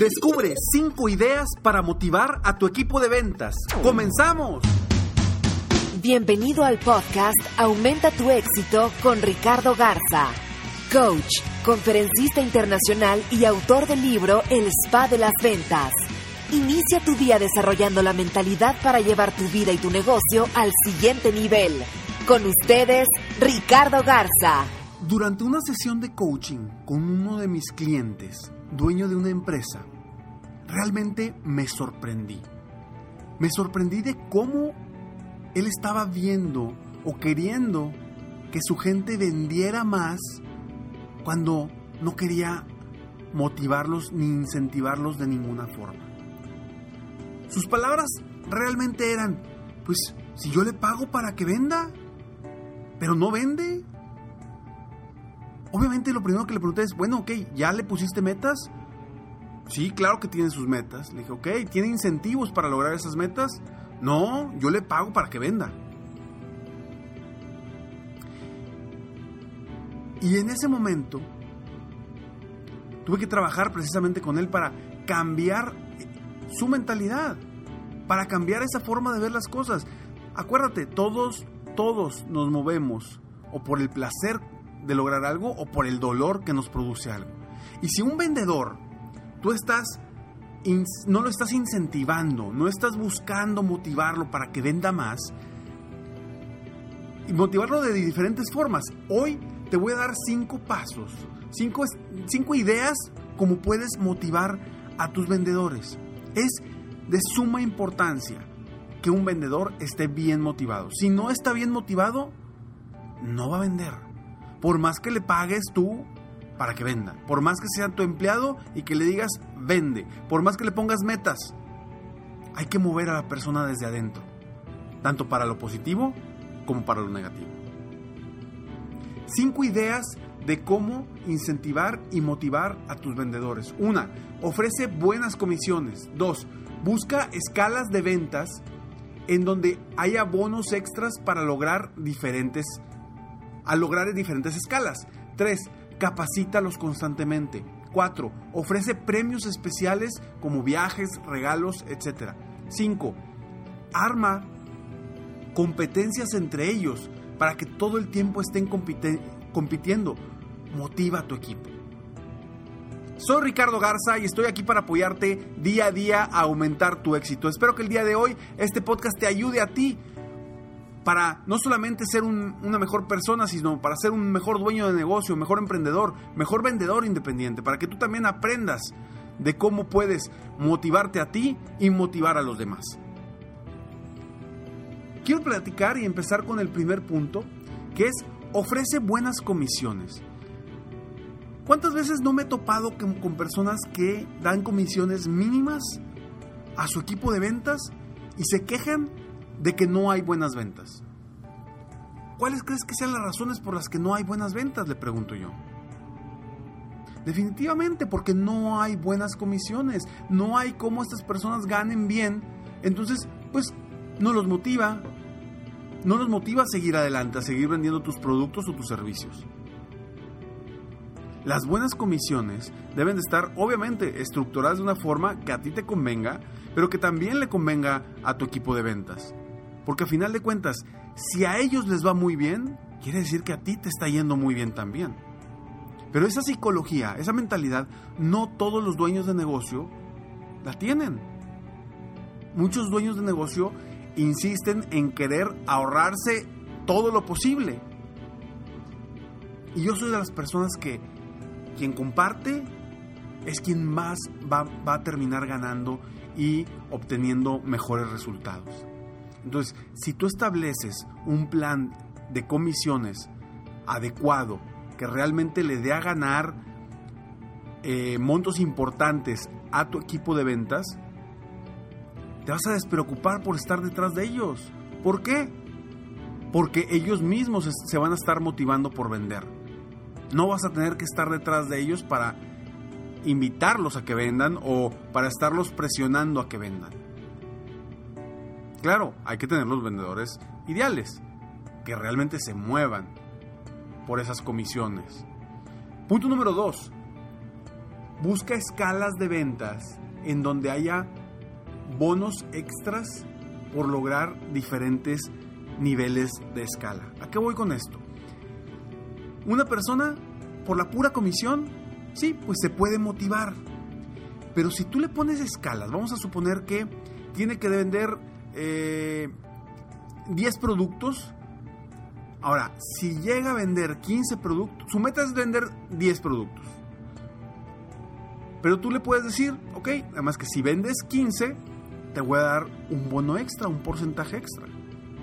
Descubre 5 ideas para motivar a tu equipo de ventas. ¡Comenzamos! Bienvenido al podcast Aumenta tu éxito con Ricardo Garza, coach, conferencista internacional y autor del libro El Spa de las Ventas. Inicia tu día desarrollando la mentalidad para llevar tu vida y tu negocio al siguiente nivel. Con ustedes, Ricardo Garza. Durante una sesión de coaching con uno de mis clientes, dueño de una empresa, realmente me sorprendí. Me sorprendí de cómo él estaba viendo o queriendo que su gente vendiera más cuando no quería motivarlos ni incentivarlos de ninguna forma. Sus palabras realmente eran, pues si yo le pago para que venda, pero no vende, Obviamente lo primero que le pregunté es, bueno, ok, ¿ya le pusiste metas? Sí, claro que tiene sus metas. Le dije, ok, ¿tiene incentivos para lograr esas metas? No, yo le pago para que venda. Y en ese momento tuve que trabajar precisamente con él para cambiar su mentalidad, para cambiar esa forma de ver las cosas. Acuérdate, todos, todos nos movemos o por el placer de lograr algo o por el dolor que nos produce algo. Y si un vendedor, tú estás, no lo estás incentivando, no estás buscando motivarlo para que venda más, y motivarlo de diferentes formas. Hoy te voy a dar cinco pasos, cinco, cinco ideas como puedes motivar a tus vendedores. Es de suma importancia que un vendedor esté bien motivado. Si no está bien motivado, no va a vender por más que le pagues tú para que venda, por más que sea tu empleado y que le digas vende, por más que le pongas metas, hay que mover a la persona desde adentro, tanto para lo positivo como para lo negativo. Cinco ideas de cómo incentivar y motivar a tus vendedores. Una, ofrece buenas comisiones. Dos, busca escalas de ventas en donde haya bonos extras para lograr diferentes a lograr en diferentes escalas. 3. Capacítalos constantemente. 4. Ofrece premios especiales como viajes, regalos, etc. 5. Arma competencias entre ellos para que todo el tiempo estén compitiendo. Motiva a tu equipo. Soy Ricardo Garza y estoy aquí para apoyarte día a día a aumentar tu éxito. Espero que el día de hoy este podcast te ayude a ti para no solamente ser una mejor persona, sino para ser un mejor dueño de negocio, mejor emprendedor, mejor vendedor independiente, para que tú también aprendas de cómo puedes motivarte a ti y motivar a los demás. Quiero platicar y empezar con el primer punto, que es ofrece buenas comisiones. ¿Cuántas veces no me he topado con personas que dan comisiones mínimas a su equipo de ventas y se quejan de que no hay buenas ventas. ¿Cuáles crees que sean las razones por las que no hay buenas ventas? Le pregunto yo. Definitivamente porque no hay buenas comisiones, no hay cómo estas personas ganen bien, entonces pues no los motiva, no los motiva a seguir adelante, a seguir vendiendo tus productos o tus servicios. Las buenas comisiones deben de estar obviamente estructuradas de una forma que a ti te convenga, pero que también le convenga a tu equipo de ventas. Porque a final de cuentas, si a ellos les va muy bien, quiere decir que a ti te está yendo muy bien también. Pero esa psicología, esa mentalidad, no todos los dueños de negocio la tienen. Muchos dueños de negocio insisten en querer ahorrarse todo lo posible. Y yo soy de las personas que quien comparte es quien más va, a terminar ganando y obteniendo mejores resultados. Entonces, si tú estableces un plan de comisiones adecuado que realmente le dé a ganar eh, montos importantes a tu equipo de ventas, te vas a despreocupar por estar detrás de ellos. ¿Por qué? Porque ellos mismos se van a estar motivando por vender. No vas a tener que estar detrás de ellos para invitarlos a que vendan o para estarlos presionando a que vendan. Claro, hay que tener los vendedores ideales, que realmente se muevan por esas comisiones. Punto número dos, Busca escalas de ventas en donde haya bonos extras por lograr diferentes niveles de escala. ¿A qué voy con esto? Una persona, por la pura comisión, sí, pues se puede motivar. Pero si tú le pones escalas, vamos a suponer que tiene que vender 10 eh, productos. Ahora, si llega a vender 15 productos, su meta es vender 10 productos. Pero tú le puedes decir, ok, además que si vendes 15, te voy a dar un bono extra, un porcentaje extra.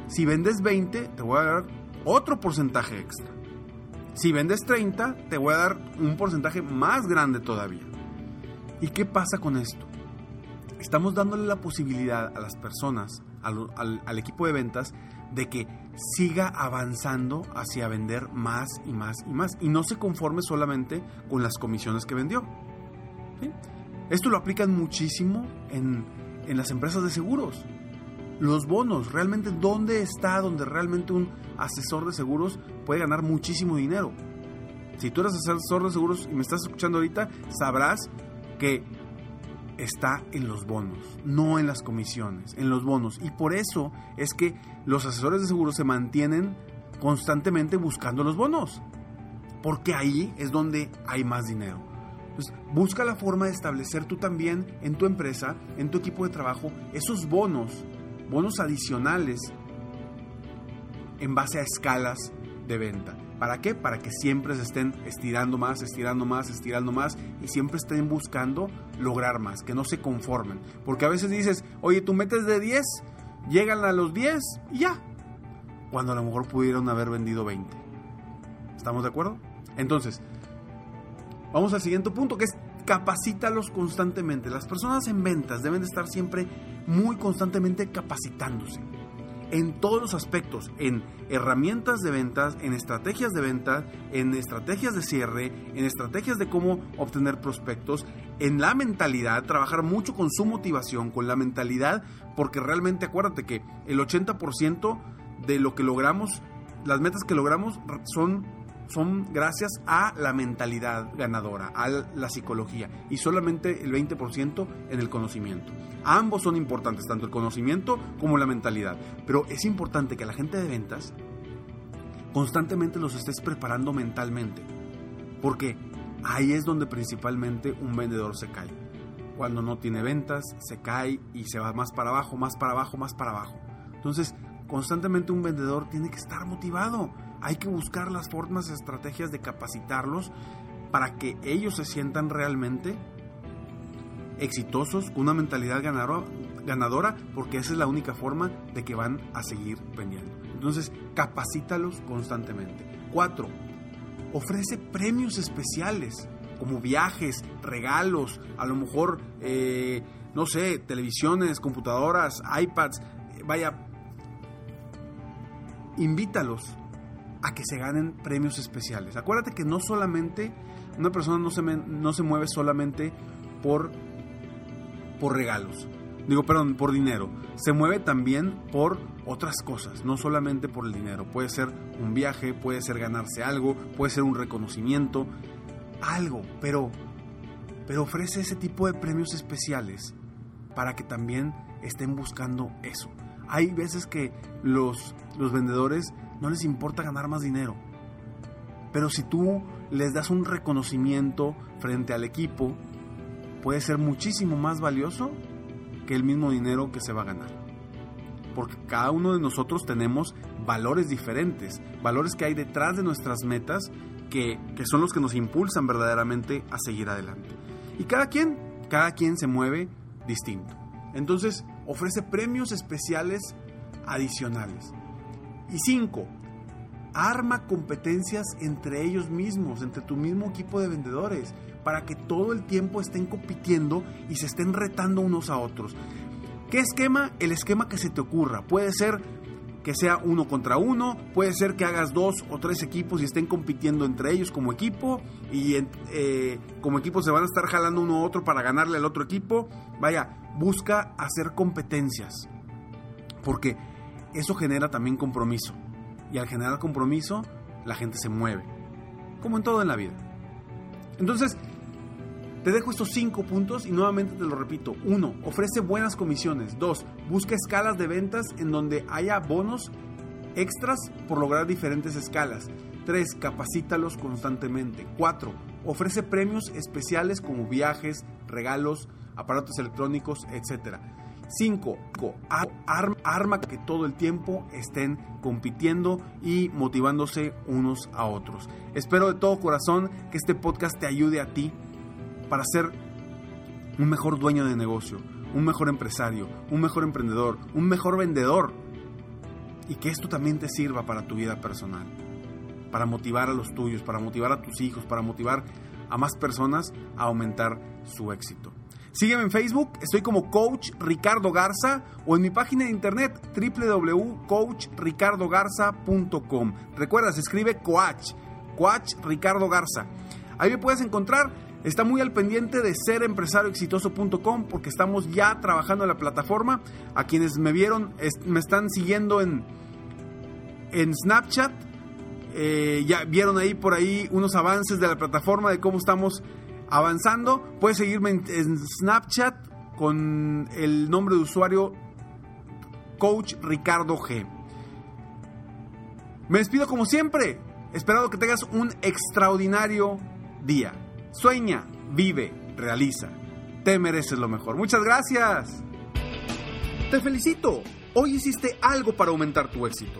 Si vendes 20, te voy a dar otro porcentaje extra. Si vendes 30, te voy a dar un porcentaje más grande todavía. ¿Y qué pasa con esto? Estamos dándole la posibilidad a las personas, al, equipo de ventas, de que siga avanzando hacia vender más y más y más. Y no se conforme solamente con las comisiones que vendió. Esto lo aplican muchísimo en, las empresas de seguros. Los bonos, realmente dónde está donde realmente un asesor de seguros puede ganar muchísimo dinero. Si tú eres asesor de seguros y me estás escuchando ahorita, sabrás que está en los bonos, no en las comisiones, en los bonos. Y por eso es que los asesores de seguros se mantienen constantemente buscando los bonos, porque ahí es donde hay más dinero busca la forma de establecer tú también en tu empresa, en tu equipo de trabajo, esos bonos, bonos adicionales en base a escalas de venta. ¿Para qué? Para que siempre se estén estirando más, estirando más, estirando más y siempre estén buscando lograr más, que no se conformen. Porque a veces dices, oye, tú metes de 10, llegan a los 10 y ya. Cuando a lo mejor pudieron haber vendido 20. ¿Estamos de acuerdo? Entonces, Vamos al siguiente punto que es capacítalos constantemente. Las personas en ventas deben de estar siempre muy constantemente capacitándose en todos los aspectos, en herramientas de ventas, en estrategias de ventas, en estrategias de cierre, en estrategias de cómo obtener prospectos, en la mentalidad, trabajar mucho con su motivación, con la mentalidad, porque realmente acuérdate que el 80% de lo que logramos, las metas que logramos son son gracias a la mentalidad ganadora, a la psicología y solamente el 20% en el conocimiento. Ambos son importantes, tanto el conocimiento como la mentalidad, pero es importante que la gente de ventas constantemente los estés preparando mentalmente, porque ahí es donde principalmente un vendedor se cae. Cuando no tiene ventas, se cae y se va más para abajo, más para abajo, más para abajo. Entonces, constantemente un vendedor tiene que estar motivado hay que buscar las formas, estrategias de capacitarlos para que ellos se sientan realmente exitosos, con una mentalidad ganadora, porque esa es la única forma de que van a seguir vendiendo. Entonces, capacítalos constantemente. Cuatro, ofrece premios especiales, como viajes, regalos, a lo mejor, eh, no sé, televisiones, computadoras, iPads, vaya, invítalos a que se ganen premios especiales. Acuérdate que no solamente, una persona no se, no se mueve solamente por, por regalos, digo, perdón, por dinero, se mueve también por otras cosas, no solamente por el dinero. Puede ser un viaje, puede ser ganarse algo, puede ser un reconocimiento, algo, pero, pero ofrece ese tipo de premios especiales para que también estén buscando eso. Hay veces que los, los vendedores no les importa ganar más dinero. Pero si tú les das un reconocimiento frente al equipo, puede ser muchísimo más valioso que el mismo dinero que se va a ganar. Porque cada uno de nosotros tenemos valores diferentes, valores que hay detrás de nuestras metas que, que son los que nos impulsan verdaderamente a seguir adelante. Y cada quien, cada quien se mueve distinto. Entonces, ofrece premios especiales adicionales. Y cinco, arma competencias entre ellos mismos, entre tu mismo equipo de vendedores, para que todo el tiempo estén compitiendo y se estén retando unos a otros. ¿Qué esquema? El esquema que se te ocurra. Puede ser que sea uno contra uno, puede ser que hagas dos o tres equipos y estén compitiendo entre ellos como equipo y eh, como equipo se van a estar jalando uno a otro para ganarle al otro equipo. Vaya, busca hacer competencias porque eso genera también compromiso y al generar compromiso la gente se mueve, como en todo en la vida. Entonces, te dejo estos cinco puntos y nuevamente te lo repito. Uno, ofrece buenas comisiones. Dos, busca escalas de ventas en donde haya bonos extras por lograr diferentes escalas. Tres, capacítalos constantemente. Cuatro, ofrece premios especiales como viajes, regalos, aparatos electrónicos, etc. 5. Arma, arma que todo el tiempo estén compitiendo y motivándose unos a otros. Espero de todo corazón que este podcast te ayude a ti para ser un mejor dueño de negocio, un mejor empresario, un mejor emprendedor, un mejor vendedor. Y que esto también te sirva para tu vida personal, para motivar a los tuyos, para motivar a tus hijos, para motivar a más personas a aumentar su éxito. Sígueme en Facebook, estoy como Coach Ricardo Garza o en mi página de internet www.coachricardogarza.com. Recuerda, se escribe Coach, Coach Ricardo Garza. Ahí me puedes encontrar Está muy al pendiente de serempresarioexitoso.com porque estamos ya trabajando en la plataforma. A quienes me vieron, me están siguiendo en, en Snapchat. Eh, ya vieron ahí por ahí unos avances de la plataforma de cómo estamos avanzando. Puedes seguirme en, Snapchat con el nombre de usuario Coach Ricardo G. Me despido como siempre, esperando que tengas un extraordinario día. Sueña, vive, realiza. Te mereces lo mejor. Muchas gracias. Te felicito. Hoy hiciste algo para aumentar tu éxito.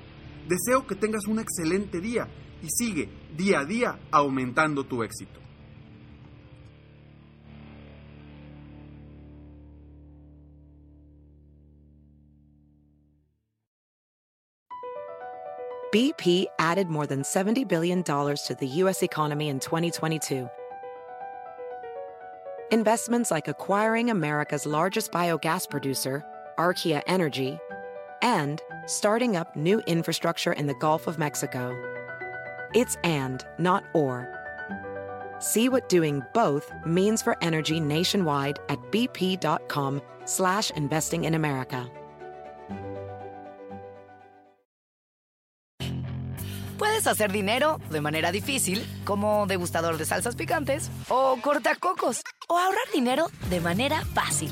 Deseo que tengas un excelente día y sigue día a día aumentando tu éxito. BP added more than $70 billion to the U.S. economy in 2022. Investments like acquiring America's largest biogas producer, Archaea Energy, and starting up new infrastructure in the Gulf of Mexico. It's and, not or. See what doing both means for energy nationwide at bp.com slash investing in America. Puedes hacer dinero de manera difícil, como degustador de salsas picantes, o cortacocos, o ahorrar dinero de manera fácil